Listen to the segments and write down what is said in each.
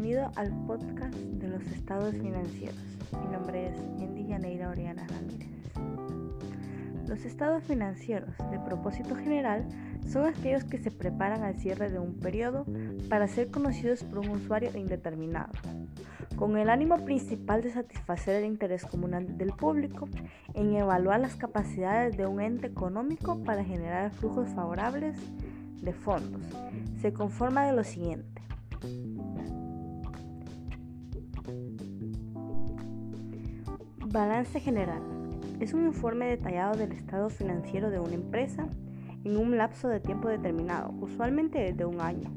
Bienvenido al podcast de los estados financieros. Mi nombre es Andy Yaneira Oriana Ramírez. Los estados financieros de propósito general son aquellos que se preparan al cierre de un periodo para ser conocidos por un usuario indeterminado, con el ánimo principal de satisfacer el interés común del público en evaluar las capacidades de un ente económico para generar flujos favorables de fondos. Se conforma de lo siguiente. Balance general. Es un informe detallado del estado financiero de una empresa en un lapso de tiempo determinado, usualmente de un año.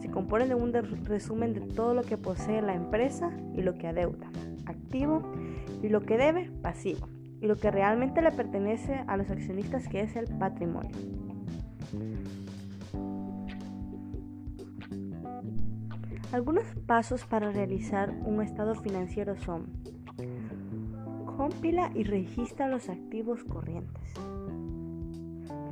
Se compone de un resumen de todo lo que posee la empresa y lo que adeuda, activo, y lo que debe, pasivo, y lo que realmente le pertenece a los accionistas, que es el patrimonio. Algunos pasos para realizar un estado financiero son Compila y registra los activos corrientes.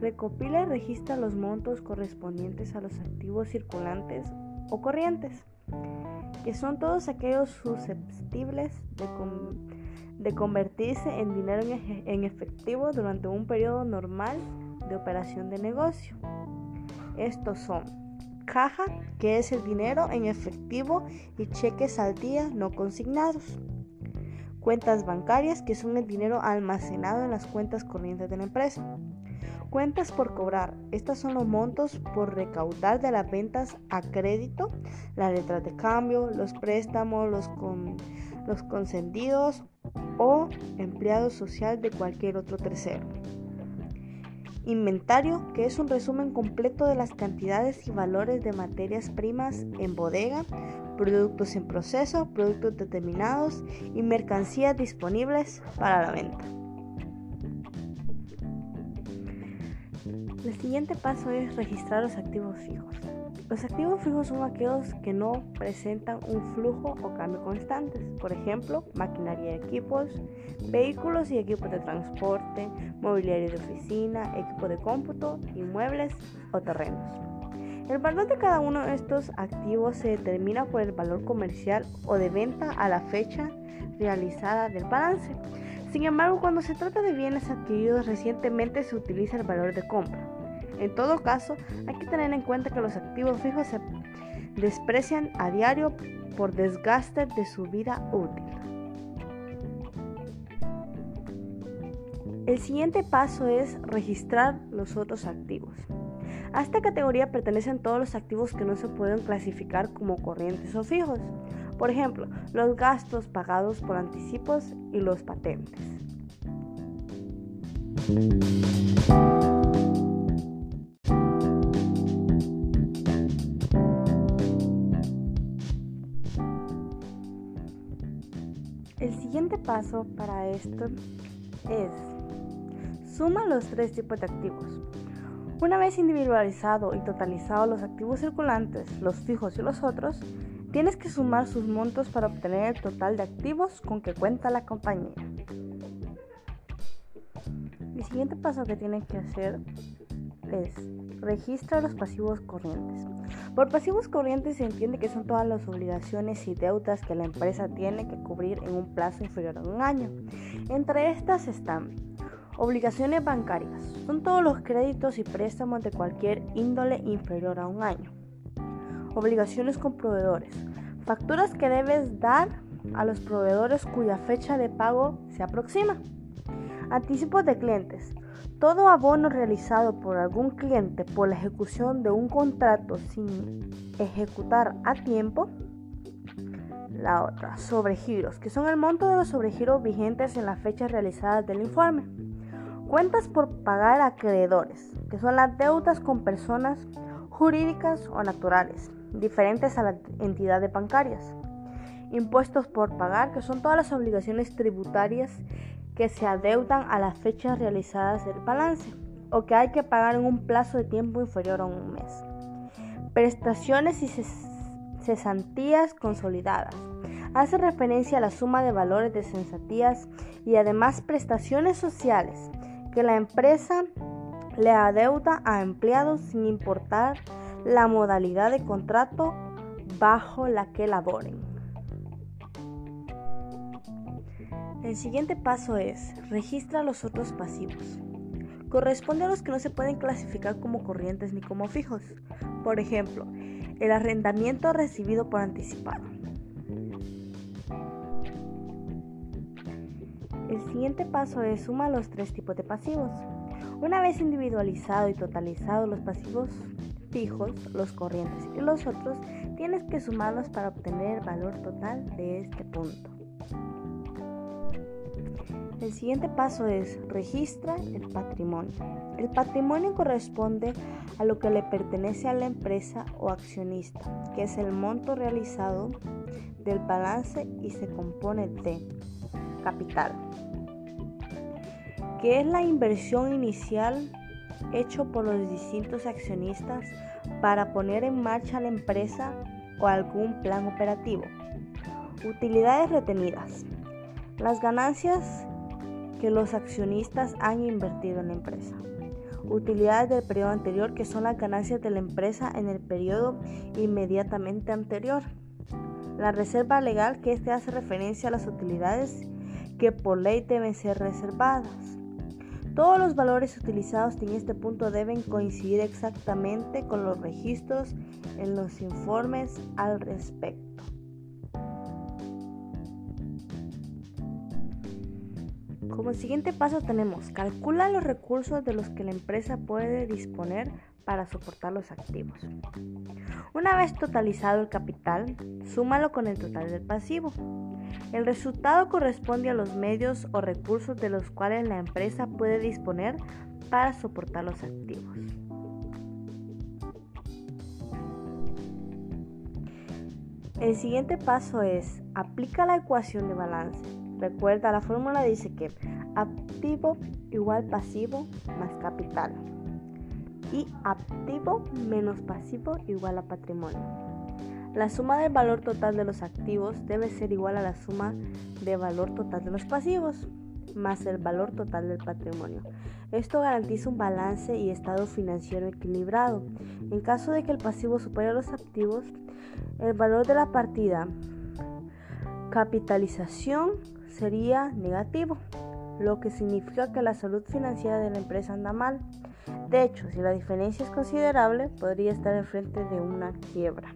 Recopila y registra los montos correspondientes a los activos circulantes o corrientes, que son todos aquellos susceptibles de, convertirse en dinero en efectivo durante un periodo normal de operación de negocio. Estos son caja, que es el dinero en efectivo y cheques al día no consignados. Cuentas bancarias, que son el dinero almacenado en las cuentas corrientes de la empresa. Cuentas por cobrar. Estas son los montos por recaudar de las ventas a crédito, las letras de cambio, los préstamos, los, con, los consentidos o empleado social de cualquier otro tercero. Inventario, que es un resumen completo de las cantidades y valores de materias primas en bodega, productos en proceso, productos determinados y mercancías disponibles para la venta. El siguiente paso es registrar los activos fijos. Los activos fijos son aquellos que no presentan un flujo o cambio constantes, por ejemplo, maquinaria y equipos, vehículos y equipos de transporte, mobiliario de oficina, equipo de cómputo, inmuebles o terrenos. El valor de cada uno de estos activos se determina por el valor comercial o de venta a la fecha realizada del balance. Sin embargo, cuando se trata de bienes adquiridos recientemente se utiliza el valor de compra. En todo caso, hay que tener en cuenta que los activos fijos se desprecian a diario por desgaste de su vida útil. El siguiente paso es registrar los otros activos. A esta categoría pertenecen todos los activos que no se pueden clasificar como corrientes o fijos. Por ejemplo, los gastos pagados por anticipos y los patentes. Paso para esto es suma los tres tipos de activos. Una vez individualizado y totalizado los activos circulantes, los fijos y los otros, tienes que sumar sus montos para obtener el total de activos con que cuenta la compañía. El siguiente paso que tienes que hacer es registra los pasivos corrientes. Por pasivos corrientes se entiende que son todas las obligaciones y deudas que la empresa tiene que cubrir en un plazo inferior a un año. Entre estas están obligaciones bancarias. Son todos los créditos y préstamos de cualquier índole inferior a un año. Obligaciones con proveedores. Facturas que debes dar a los proveedores cuya fecha de pago se aproxima. Anticipos de clientes. Todo abono realizado por algún cliente por la ejecución de un contrato sin ejecutar a tiempo. La otra, sobregiros, que son el monto de los sobregiros vigentes en las fechas realizadas del informe. Cuentas por pagar a acreedores, que son las deudas con personas jurídicas o naturales, diferentes a las entidades bancarias. Impuestos por pagar, que son todas las obligaciones tributarias que se adeudan a las fechas realizadas del balance o que hay que pagar en un plazo de tiempo inferior a un mes. Prestaciones y cesantías consolidadas. Hace referencia a la suma de valores de cesantías y además prestaciones sociales que la empresa le adeuda a empleados sin importar la modalidad de contrato bajo la que laboren. El siguiente paso es registra los otros pasivos. Corresponde a los que no se pueden clasificar como corrientes ni como fijos. Por ejemplo, el arrendamiento recibido por anticipado. El siguiente paso es suma los tres tipos de pasivos. Una vez individualizado y totalizado los pasivos fijos, los corrientes y los otros, tienes que sumarlos para obtener el valor total de este punto. El siguiente paso es registra el patrimonio. El patrimonio corresponde a lo que le pertenece a la empresa o accionista, que es el monto realizado del balance y se compone de capital, que es la inversión inicial hecho por los distintos accionistas para poner en marcha la empresa o algún plan operativo. Utilidades retenidas. Las ganancias que los accionistas han invertido en la empresa. Utilidades del periodo anterior que son las ganancias de la empresa en el periodo inmediatamente anterior. La reserva legal que este hace referencia a las utilidades que por ley deben ser reservadas. Todos los valores utilizados en este punto deben coincidir exactamente con los registros en los informes al respecto. Como siguiente paso tenemos, calcula los recursos de los que la empresa puede disponer para soportar los activos. Una vez totalizado el capital, súmalo con el total del pasivo. El resultado corresponde a los medios o recursos de los cuales la empresa puede disponer para soportar los activos. El siguiente paso es aplica la ecuación de balance. Recuerda, la fórmula dice que activo igual pasivo más capital y activo menos pasivo igual a patrimonio. La suma del valor total de los activos debe ser igual a la suma de valor total de los pasivos más el valor total del patrimonio. Esto garantiza un balance y estado financiero equilibrado. En caso de que el pasivo supere a los activos, el valor de la partida capitalización sería negativo, lo que significa que la salud financiera de la empresa anda mal. De hecho, si la diferencia es considerable, podría estar enfrente de una quiebra.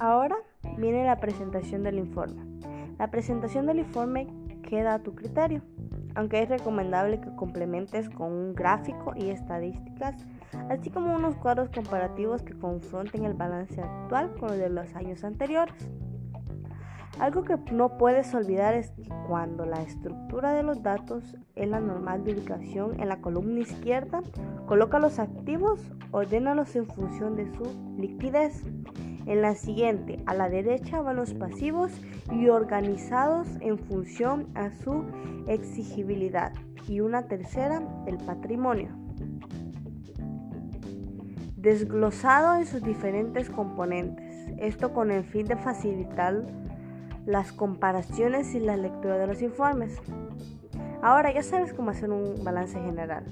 Ahora viene la presentación del informe. La presentación del informe queda a tu criterio, aunque es recomendable que complementes con un gráfico y estadísticas, así como unos cuadros comparativos que confronten el balance actual con el de los años anteriores. Algo que no puedes olvidar es que cuando la estructura de los datos es la normal de ubicación en la columna izquierda, coloca los activos, ordénalos en función de su liquidez. En la siguiente, a la derecha van los pasivos y organizados en función a su exigibilidad. Y una tercera, el patrimonio. Desglosado en sus diferentes componentes. Esto con el fin de facilitar las comparaciones y la lectura de los informes. Ahora ya sabes cómo hacer un balance general.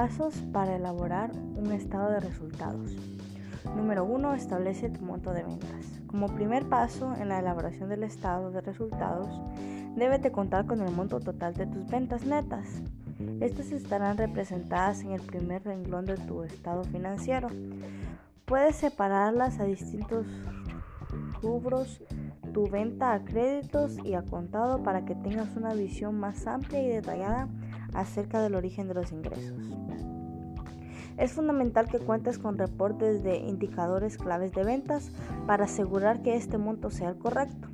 Pasos para elaborar un estado de resultados. Número 1. Establece tu monto de ventas. Como primer paso en la elaboración del estado de resultados, debes de contar con el monto total de tus ventas netas. Estas estarán representadas en el primer renglón de tu estado financiero. Puedes separarlas a distintos rubros, tu venta a créditos y a contado para que tengas una visión más amplia y detallada acerca del origen de los ingresos. Es fundamental que cuentes con reportes de indicadores claves de ventas para asegurar que este monto sea el correcto.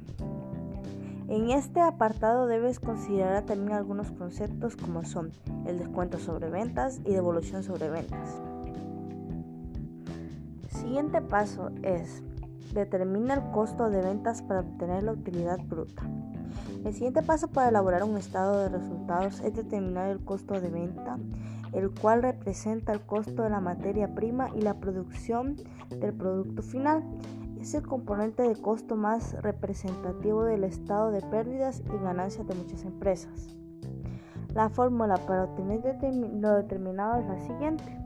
En este apartado debes considerar también algunos conceptos como son el descuento sobre ventas y devolución sobre ventas. Siguiente paso es determina el costo de ventas para obtener la utilidad bruta. El siguiente paso para elaborar un estado de resultados es determinar el costo de venta, el cual representa el costo de la materia prima y la producción del producto final. Es el componente de costo más representativo del estado de pérdidas y ganancias de muchas empresas. La fórmula para obtener lo determinado es la siguiente.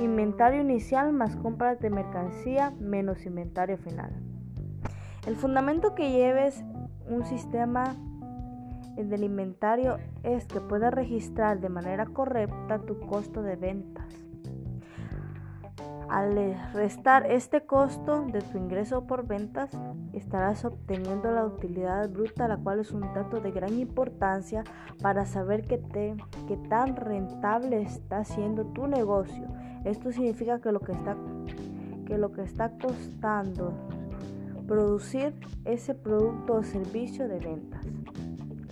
Inventario inicial más compras de mercancía menos inventario final. El fundamento que lleves un sistema del inventario es que puedas registrar de manera correcta tu costo de ventas. Al restar este costo de tu ingreso por ventas, estarás obteniendo la utilidad bruta, la cual es un dato de gran importancia para saber qué, qué tan rentable está siendo tu negocio. Esto significa que lo que está, que lo que está costando producir ese producto o servicio de ventas.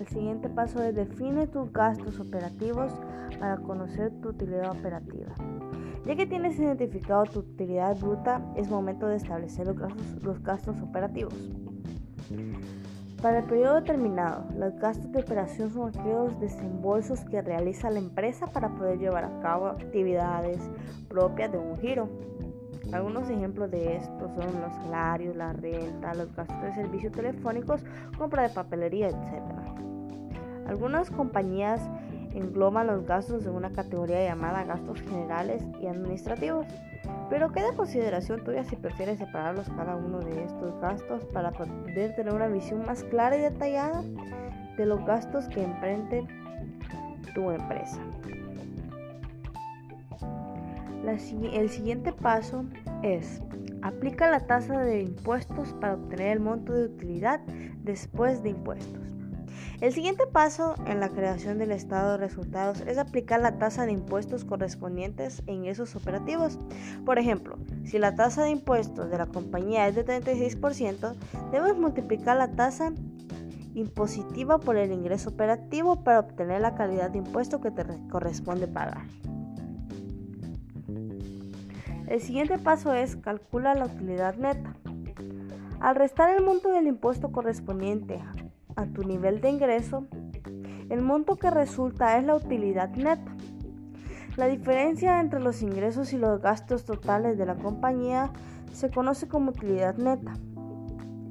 El siguiente paso es define tus gastos operativos para conocer tu utilidad operativa. Ya que tienes identificado tu utilidad bruta, es momento de establecer los gastos, operativos. Para el periodo determinado, los gastos de operación son aquellos desembolsos que realiza la empresa para poder llevar a cabo actividades propias de un giro. Algunos ejemplos de esto son los salarios, la renta, los gastos de servicios telefónicos, compra de papelería, etc. Algunas compañías engloban los gastos en una categoría llamada gastos generales y administrativos, pero queda consideración tuya si prefieres separarlos cada uno de estos gastos para poder tener una visión más clara y detallada de los gastos que emprende tu empresa. el siguiente paso es aplica la tasa de impuestos para obtener el monto de utilidad después de impuestos. El siguiente paso en la creación del estado de resultados es aplicar la tasa de impuestos correspondientes en esos operativos. Por ejemplo, si la tasa de impuestos de la compañía es de 36%, debes multiplicar la tasa impositiva por el ingreso operativo para obtener la calidad de impuesto que te corresponde pagar. El siguiente paso es calcula la utilidad neta. Al restar el monto del impuesto correspondiente a tu nivel de ingreso, el monto que resulta es la utilidad neta. La diferencia entre los ingresos y los gastos totales de la compañía se conoce como utilidad neta.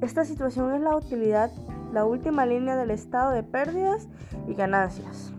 Esta situación es la utilidad, la última línea del estado de pérdidas y ganancias.